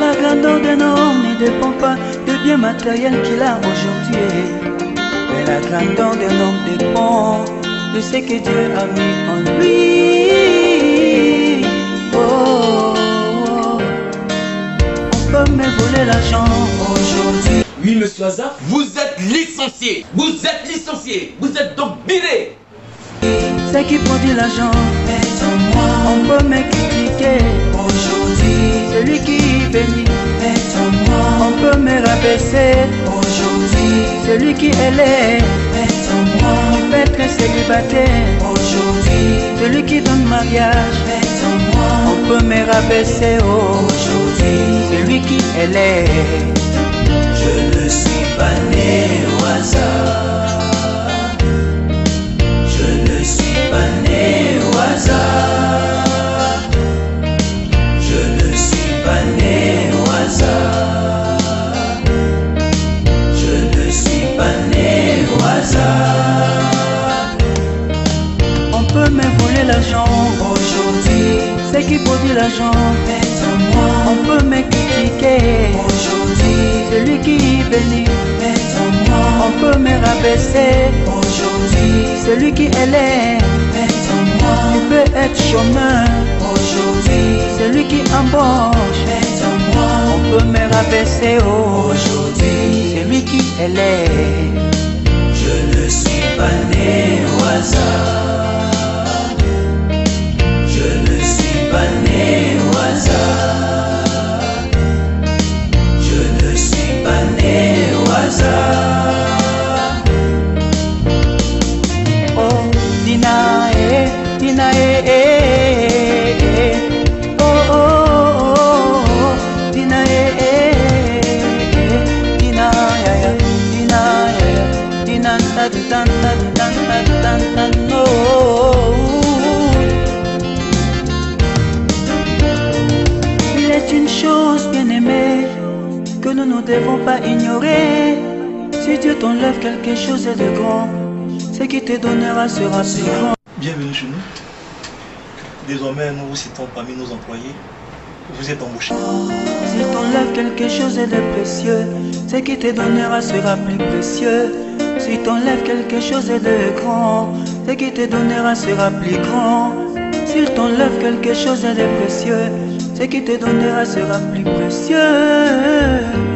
La grandeur d'un homme ne dépend pas de biens matériels qu'il a aujourd'hui. La grandeur d'un homme dépend de ce que Dieu a mis en lui. Oh, oh. On peut me voler l'argent aujourd'hui. Oui, monsieur Hazard, vous êtes licencié. Vous êtes licencié. Vous êtes donc viré. Ce qui produit l'argent, on peut me critiquer aujourd'hui. Celui qui bénit, on peut me rabaisser aujourd'hui. Celui qui élève, tu peux être célibataire aujourd'hui. Celui qui donne mariage, on peut me rabaisser aujourd'hui. Celui qui élève, je ne suis pas né au hasard. Je ne suis pas né au hasard. Aujourd'hui. Ce qui produit l'argent, on peut me critiquer Aujourd'hui, Celui qui bénit, on peut me rabaisser. Aujourd'hui, Celui qui élève, tu peux être chômeur. Aujourd'hui, Celui qui embauche, on peut me rabaisser aujourd'hui. Celui qui élève, Je ne suis pas né au hasard. Sera. Bienvenue chez nous. Désormais, nous vous citons parmi nos employés. Vous êtes embauchés. S'il t'enlève quelque chose de précieux, ce qui te donnera sera plus précieux. Si t'enlève quelque chose de grand, ce qui te donnera sera plus grand. S'il t'enlève quelque chose de précieux, ce qui te donnera sera plus précieux.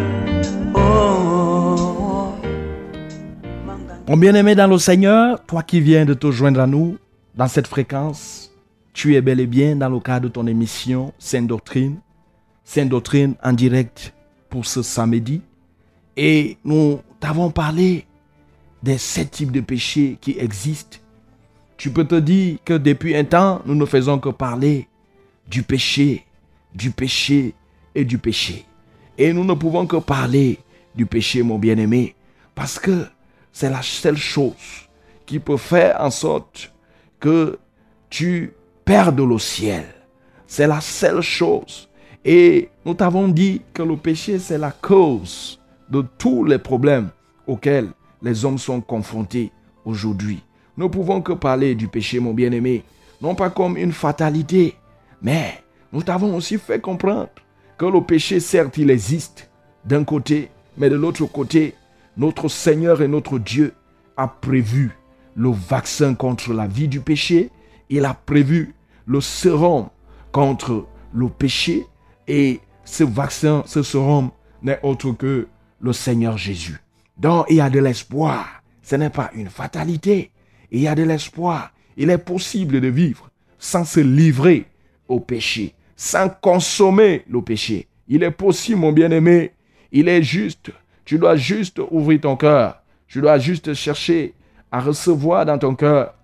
Mon bien-aimé dans le Seigneur, toi qui viens de te joindre à nous dans cette fréquence, tu es bel et bien dans le cadre de ton émission Sainte Doctrine. Sainte Doctrine en direct pour ce samedi. Et nous t'avons parlé des sept types de péchés qui existent. Tu peux te dire que depuis un temps, nous ne faisons que parler du péché, du péché et du péché. Et nous ne pouvons que parler du péché, mon bien-aimé, parce que c'est la seule chose qui peut faire en sorte que tu perdes le ciel. C'est la seule chose. Et nous t'avons dit que le péché, c'est la cause de tous les problèmes auxquels les hommes sont confrontés aujourd'hui. Nous pouvons que parler du péché, mon bien-aimé, non pas comme une fatalité, mais nous t'avons aussi fait comprendre que le péché, certes, il existe d'un côté, mais de l'autre côté, notre Seigneur et notre Dieu a prévu le vaccin contre la vie du péché, il a prévu le sérum contre le péché et ce vaccin, ce sérum n'est autre que le Seigneur Jésus. Donc il y a de l'espoir. Ce n'est pas une fatalité. Il y a de l'espoir. Il est possible de vivre sans se livrer au péché, sans consommer le péché. Il est possible, mon bien-aimé. Il est juste. Tu dois juste ouvrir ton cœur. Tu dois juste chercher à recevoir dans ton cœur.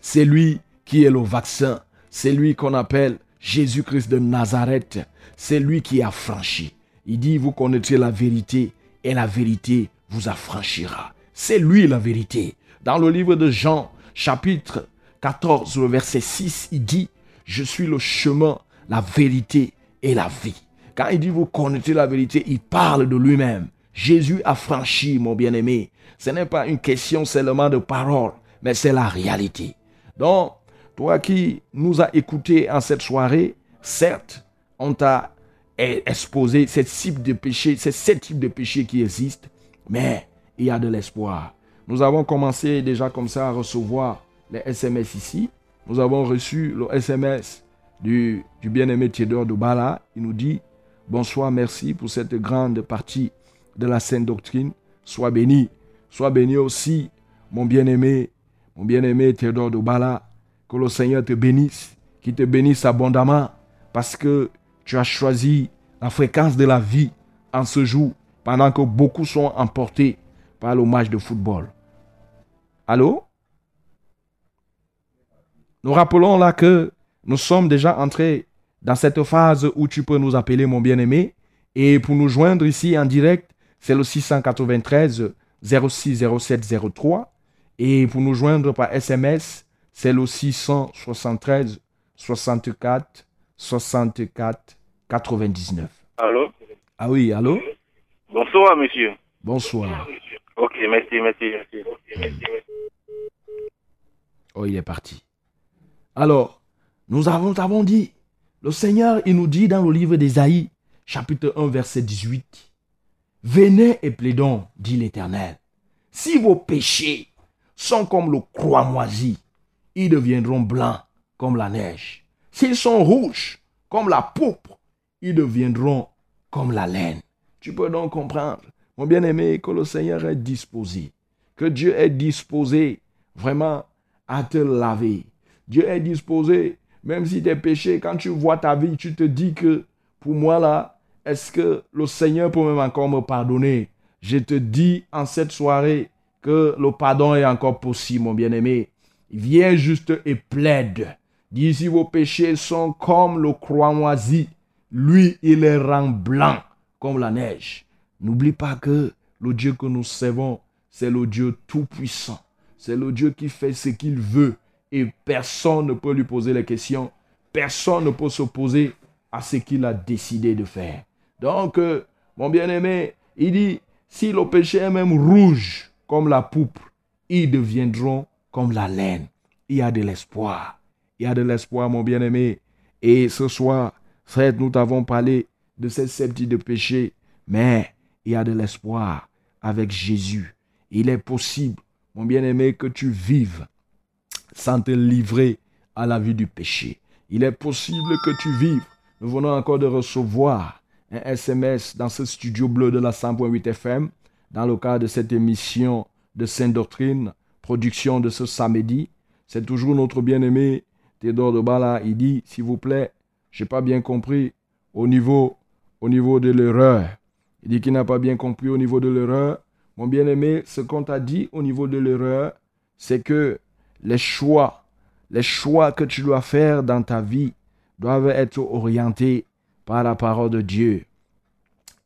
C'est lui qui est le vaccin. C'est lui qu'on appelle Jésus-Christ de Nazareth. C'est lui qui a franchi. Il dit, vous connaîtrez la vérité et la vérité vous affranchira. C'est lui la vérité. Dans le livre de Jean, chapitre 14, verset 6, il dit, je suis le chemin, la vérité et la vie. Quand il dit vous connaissez la vérité, il parle de lui-même. Jésus a franchi, mon bien-aimé. Ce n'est pas une question seulement de parole, mais c'est la réalité. Donc, toi qui nous as écoutés en cette soirée, certes, on t'a exposé ces types de péchés, ces sept types de péchés qui existent, mais il y a de l'espoir. Nous avons commencé déjà comme ça à recevoir les SMS ici. Nous avons reçu le SMS du, du bien-aimé Théodore Bala. Il nous dit Bonsoir, merci pour cette grande partie de la Sainte Doctrine. Sois béni. Sois béni aussi, mon bien-aimé, mon bien-aimé Théodore Bala. Que le Seigneur te bénisse, qu'il te bénisse abondamment, parce que tu as choisi la fréquence de la vie en ce jour, pendant que beaucoup sont emportés par le match de football. Allô? Nous rappelons là que nous sommes déjà entrés dans cette phase où tu peux nous appeler mon bien-aimé. Et pour nous joindre ici en direct, c'est le 693 06 07 03. Et pour nous joindre par SMS, c'est le 673 64 64 99. Allô? Ah oui, allô? Bonsoir, monsieur. Bonsoir. Ok, merci, merci, merci. Oh, il est parti. Alors, nous avons, avons dit, le Seigneur, il nous dit dans le livre d'Ésaïe, chapitre 1, verset 18, Venez et plaidons, dit l'Éternel. Si vos péchés sont comme le croix moisi, ils deviendront blancs comme la neige. S'ils sont rouges comme la pourpre, ils deviendront comme la laine. Tu peux donc comprendre, mon bien-aimé, que le Seigneur est disposé, que Dieu est disposé vraiment à te laver, Dieu est disposé, même si tes péchés, quand tu vois ta vie, tu te dis que pour moi là, est-ce que le Seigneur peut même encore me pardonner? Je te dis en cette soirée que le pardon est encore possible, mon bien-aimé. Viens juste et plaide. Dis si vos péchés sont comme le croix moisi, lui, il les rend blancs comme la neige. N'oublie pas que le Dieu que nous servons, c'est le Dieu tout-puissant. C'est le Dieu qui fait ce qu'il veut et personne ne peut lui poser les questions. Personne ne peut s'opposer à ce qu'il a décidé de faire. Donc, euh, mon bien-aimé, il dit, si le péché est même rouge comme la poupe, ils deviendront comme la laine. Il y a de l'espoir. Il y a de l'espoir, mon bien-aimé. Et ce soir, certes, nous t'avons parlé de ces sept de péché, mais il y a de l'espoir avec Jésus. Il est possible, mon bien-aimé, que tu vives sans te livrer à la vie du péché. Il est possible que tu vives. Nous venons encore de recevoir un SMS dans ce studio bleu de la 100.8 FM, dans le cadre de cette émission de Sainte Doctrine, production de ce samedi. C'est toujours notre bien-aimé Théodore de Bala. Il dit, s'il vous plaît, j'ai pas bien compris au niveau, au niveau de l'erreur. Il dit qu'il n'a pas bien compris au niveau de l'erreur. Mon bien-aimé, ce qu'on t'a dit au niveau de l'erreur, c'est que les choix, les choix que tu dois faire dans ta vie doivent être orientés par la parole de Dieu.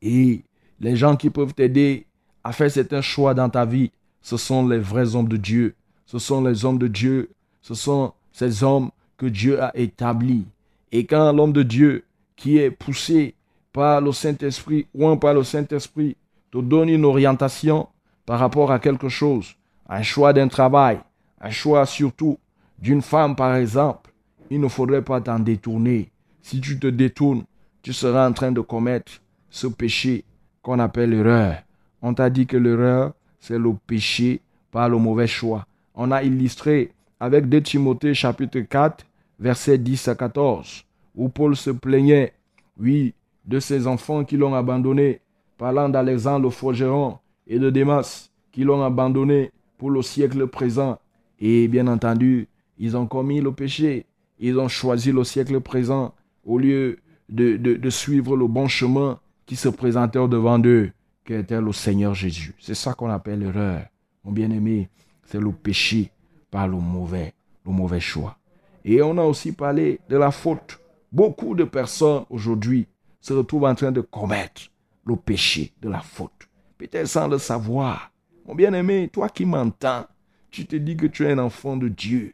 Et les gens qui peuvent t'aider à faire certains choix dans ta vie, ce sont les vrais hommes de Dieu. Ce sont les hommes de Dieu. Ce sont ces hommes que Dieu a établis. Et quand l'homme de Dieu qui est poussé par le Saint-Esprit ou par le Saint-Esprit te donne une orientation par rapport à quelque chose, un choix d'un travail, un choix surtout d'une femme, par exemple, il ne faudrait pas t'en détourner. Si tu te détournes, tu seras en train de commettre ce péché qu'on appelle l'erreur. On t'a dit que l'erreur, c'est le péché par le mauvais choix. On a illustré avec 2 Timothée chapitre 4, versets 10 à 14, où Paul se plaignait, oui, de ses enfants qui l'ont abandonné, parlant d'Alexandre le forgeron et de Démas, qui l'ont abandonné pour le siècle présent. Et bien entendu, ils ont commis le péché. Ils ont choisi le siècle présent au lieu de, de, suivre le bon chemin qui se présentait devant eux, qui était le Seigneur Jésus. C'est ça qu'on appelle l'erreur. Mon bien-aimé, c'est le péché par le mauvais, le mauvais choix. Et on a aussi parlé de la faute. Beaucoup de personnes aujourd'hui se retrouvent en train de commettre le péché de la faute. Peut-être sans le savoir. Mon bien-aimé, toi qui m'entends, tu te dis que tu es un enfant de Dieu.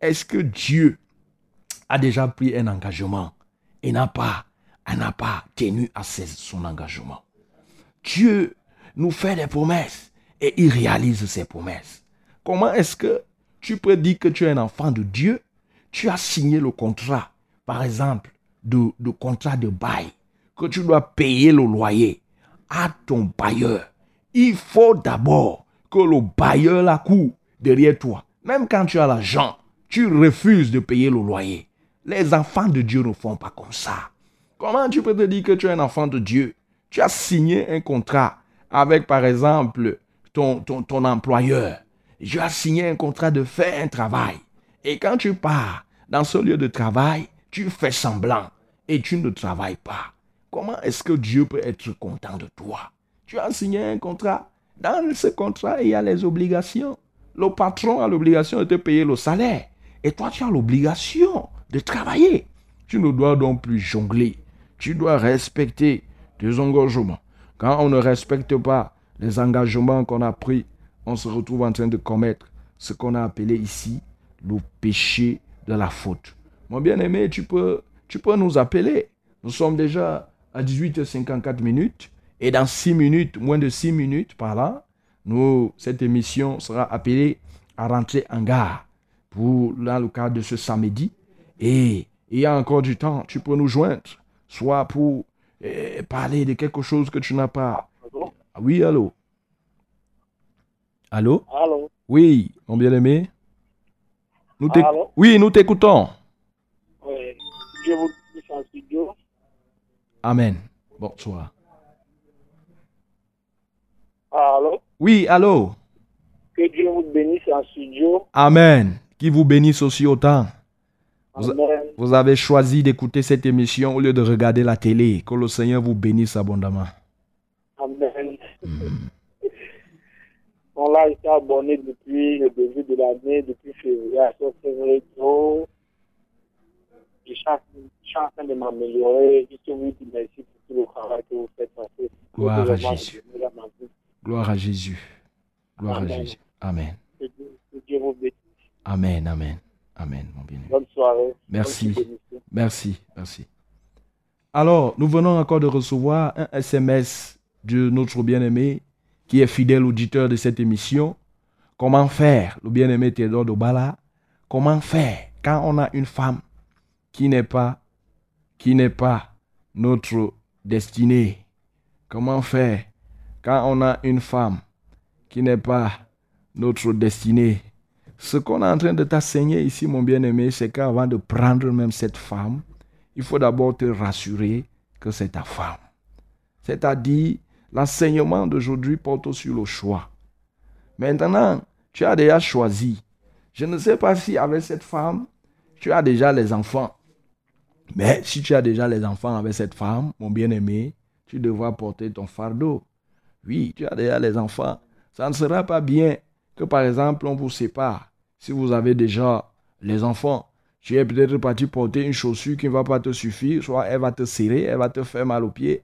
Est-ce que Dieu a déjà pris un engagement n'a pas, n'a pas tenu à son engagement? Dieu nous fait des promesses et il réalise ses promesses. Comment est-ce que tu peux dire que tu es un enfant de Dieu? Tu as signé le contrat, par exemple, de contrat de bail, que tu dois payer le loyer à ton bailleur. Il faut d'abord que le bailleur la court derrière toi. Même quand tu as l'argent, tu refuses de payer le loyer. Les enfants de Dieu ne font pas comme ça. Comment tu peux te dire que tu es un enfant de Dieu? Tu as signé un contrat avec, par exemple, ton, employeur. Tu as signé un contrat de faire un travail. Et quand tu pars dans ce lieu de travail, tu fais semblant et tu ne travailles pas. Comment est-ce que Dieu peut être content de toi? Tu as signé un contrat. Dans ce contrat, il y a les obligations. Le patron a l'obligation de te payer le salaire. Et toi, tu as l'obligation de travailler. Tu ne dois donc plus jongler. Tu dois respecter tes engagements. Quand on ne respecte pas les engagements qu'on a pris, on se retrouve en train de commettre ce qu'on a appelé ici le péché de la faute. Mon bien-aimé, tu peux, tu peux nous appeler. Nous sommes déjà à 18h54 minutes. Et dans 6 minutes, moins de 6 minutes par là, cette émission sera appelée à rentrer en gare pour, dans le cadre de ce samedi. Et il y a encore du temps, tu peux nous joindre, soit pour eh, parler de quelque chose que tu n'as pas. Oui, allô? Allô? Allô? Oui, mon bien-aimé. Nous oui, nous t'écoutons. Oui, je vous en studio. Amen. Bonsoir. Allô? Oui, allô? Que Dieu vous bénisse en studio. Amen. Qui vous bénisse aussi autant. Amen. Vous, avez choisi d'écouter cette émission au lieu de regarder la télé. Que le Seigneur vous bénisse abondamment. Amen. On l'a été abonné depuis le début de l'année, depuis février à février. Je suis en train de m'améliorer. Je vous dis merci pour tout le travail que vous faites. Gloire à Jésus. Gloire à Jésus. Gloire à Jésus. Amen. Amen, amen, amen, mon bien. Bonne soirée. Merci. merci, merci. Alors, nous venons encore de recevoir un SMS de notre bien-aimé qui est fidèle auditeur de cette émission. Comment faire, le bien-aimé Théodore Dobala, comment faire quand on a une femme qui n'est pas, qui n'est pas notre destinée? Comment faire quand on a une femme qui n'est pas notre destinée? Ce qu'on est en train de t'enseigner ici, mon bien-aimé, c'est qu'avant de prendre même cette femme, il faut d'abord te rassurer que c'est ta femme. C'est-à-dire, l'enseignement d'aujourd'hui porte sur le choix. Maintenant, tu as déjà choisi. Je ne sais pas si avec cette femme, tu as déjà les enfants. Mais si tu as déjà les enfants avec cette femme, mon bien-aimé, tu devras porter ton fardeau. Oui, tu as déjà les enfants. Ça ne sera pas bien que, par exemple, on vous sépare. Si vous avez déjà les enfants, tu es peut-être parti porter une chaussure qui ne va pas te suffire, soit elle va te serrer, elle va te faire mal au pied.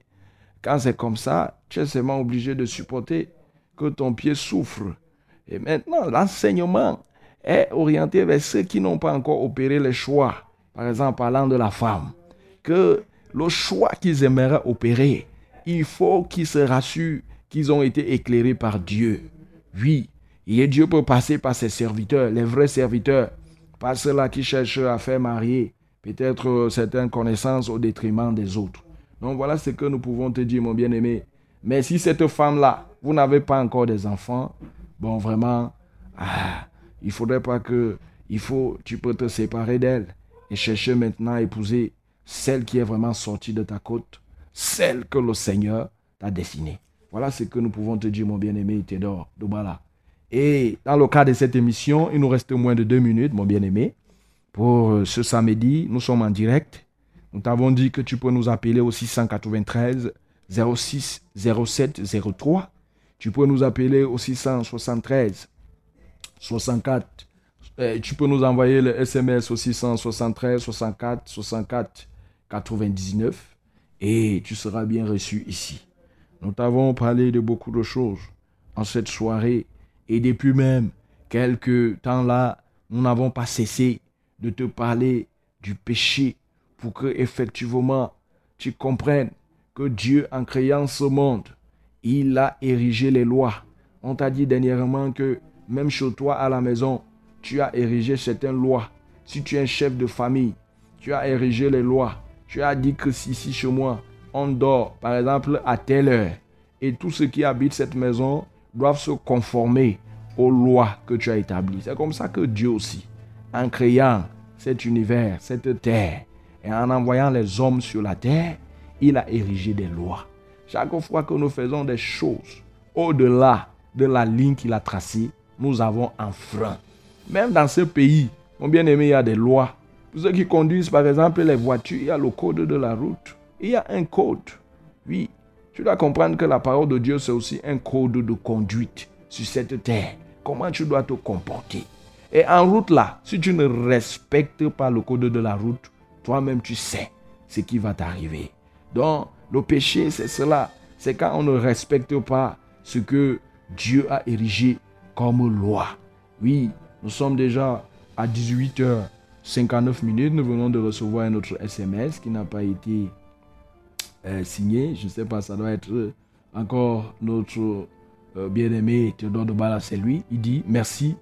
Quand c'est comme ça, tu es seulement obligé de supporter que ton pied souffre. Et maintenant, l'enseignement est orienté vers ceux qui n'ont pas encore opéré les choix. Par exemple, parlant de la femme, que le choix qu'ils aimeraient opérer, il faut qu'ils se rassurent qu'ils ont été éclairés par Dieu. Oui, et Dieu peut passer par ses serviteurs, les vrais serviteurs, pas ceux-là qui cherchent à faire marier peut-être certaines connaissances au détriment des autres. Donc voilà ce que nous pouvons te dire, mon bien-aimé. Mais si cette femme-là, vous n'avez pas encore des enfants, bon, vraiment, ah, il faudrait pas que, il tu peux te séparer d'elle et chercher maintenant à épouser celle qui est vraiment sortie de ta côte, celle que le Seigneur t'a destinée. Voilà ce que nous pouvons te dire, mon bien-aimé Théodore Dobala. Et dans le cas de cette émission, il nous reste moins de deux minutes, mon bien-aimé. Pour euh, ce samedi, nous sommes en direct. Nous t'avons dit que tu peux nous appeler au 693 06 07 03. Tu peux nous appeler au 673 64. tu peux nous envoyer le SMS au 673 64 64 99 et tu seras bien reçu ici. Nous t'avons parlé de beaucoup de choses en cette soirée et depuis même quelques temps là, nous n'avons pas cessé de te parler du péché pour que effectivement tu comprennes que Dieu, en créant ce monde, il a érigé les lois. On t'a dit dernièrement que même chez toi à la maison, tu as érigé certaines lois. Si tu es un chef de famille, tu as érigé les lois. Tu as dit que si ici chez moi, on dort, par exemple, à telle heure, et tous ceux qui habitent cette maison doivent se conformer aux lois que tu as établies. C'est comme ça que Dieu aussi, en créant cet univers, cette terre, et en envoyant les hommes sur la terre, il a érigé des lois. Chaque fois que nous faisons des choses au-delà de la ligne qu'il a tracée, nous avons enfreint. Même dans ce pays, mon bien-aimé, il y a des lois. Pour ceux qui conduisent, par exemple, les voitures, il y a le code de la route. Il y a un code. Oui, tu dois comprendre que la parole de Dieu, c'est aussi un code de conduite sur cette terre. Comment tu dois te comporter? Et en route là, si tu ne respectes pas le code de la route, toi-même tu sais ce qui va t'arriver. Donc, le péché, c'est cela. C'est quand on ne respecte pas ce que Dieu a érigé comme loi. Oui, nous sommes déjà à 18h59 minutes. Nous venons de recevoir un autre SMS qui n'a pas été euh, signé. Je ne sais pas, ça doit être encore notre euh, bien-aimé Théodore de Bala, c'est lui. Il dit Merci,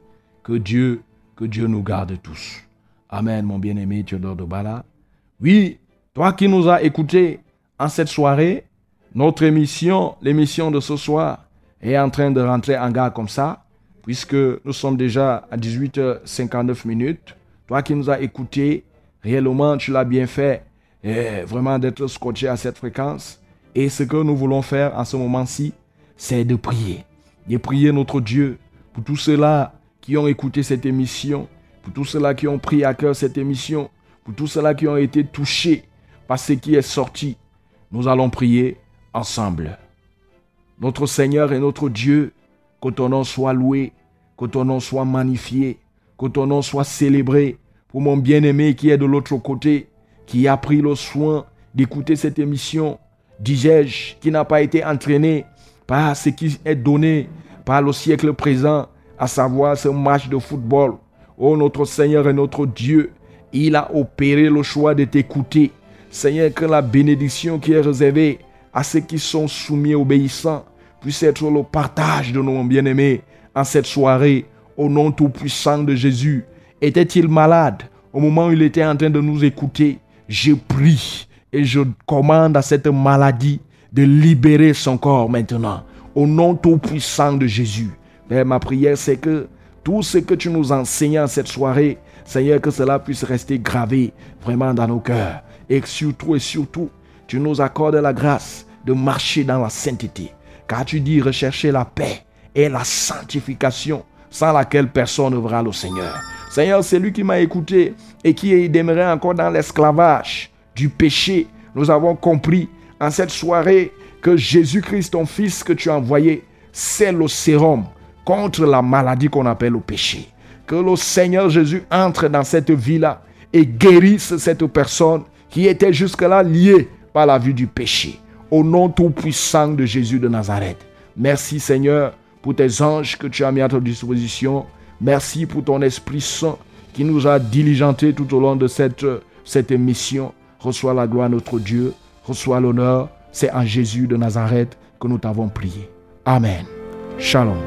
que Dieu, que Dieu nous garde tous. Amen, mon bien-aimé Théodore de Bala. Oui, toi qui nous as écoutés en cette soirée, notre émission, l'émission de ce soir, est en train de rentrer en gare comme ça, puisque nous sommes déjà à 18h59 minutes. Toi qui nous as écoutés, réellement, tu l'as bien fait, et vraiment d'être scotché à cette fréquence. Et ce que nous voulons faire en ce moment-ci, c'est de prier. De prier notre Dieu pour tous ceux-là qui ont écouté cette émission, pour tous ceux-là qui ont pris à cœur cette émission, pour tous ceux-là qui ont été touchés par ce qui est sorti nous allons prier ensemble. Notre Seigneur et notre Dieu, que ton nom soit loué, que ton nom soit magnifié, que ton nom soit célébré pour mon bien-aimé qui est de l'autre côté, qui a pris le soin d'écouter cette émission, disais-je, qui n'a pas été entraîné par ce qui est donné par le siècle présent, à savoir ce match de football. Oh notre Seigneur et notre Dieu, il a opéré le choix de t'écouter Seigneur, que la bénédiction qui est réservée à ceux qui sont soumis et obéissants puisse être le partage de nos bien-aimés en cette soirée, au nom tout-puissant de Jésus. Était-il malade au moment où il était en train de nous écouter? Je prie et je commande à cette maladie de libérer son corps maintenant, au nom tout-puissant de Jésus. Père, ma prière, c'est que tout ce que tu nous enseignes en cette soirée, Seigneur, que cela puisse rester gravé vraiment dans nos cœurs. Et surtout et surtout, tu nous accordes la grâce de marcher dans la sainteté. Car tu dis rechercher la paix et la sanctification sans laquelle personne ne verra le Seigneur. Seigneur, c'est lui qui m'a écouté et qui demeurait encore dans l'esclavage du péché. Nous avons compris en cette soirée que Jésus-Christ, ton Fils que tu as envoyé, c'est le sérum contre la maladie qu'on appelle le péché. Que le Seigneur Jésus entre dans cette vie-là et guérisse cette personne qui était jusque-là lié par la vue du péché. Au nom tout-puissant de Jésus de Nazareth. Merci Seigneur pour tes anges que tu as mis à ta disposition. Merci pour ton Esprit Saint qui nous a diligentés tout au long de cette, cette émission. Reçois la gloire notre Dieu. Reçois l'honneur. C'est en Jésus de Nazareth que nous t'avons prié. Amen. Shalom.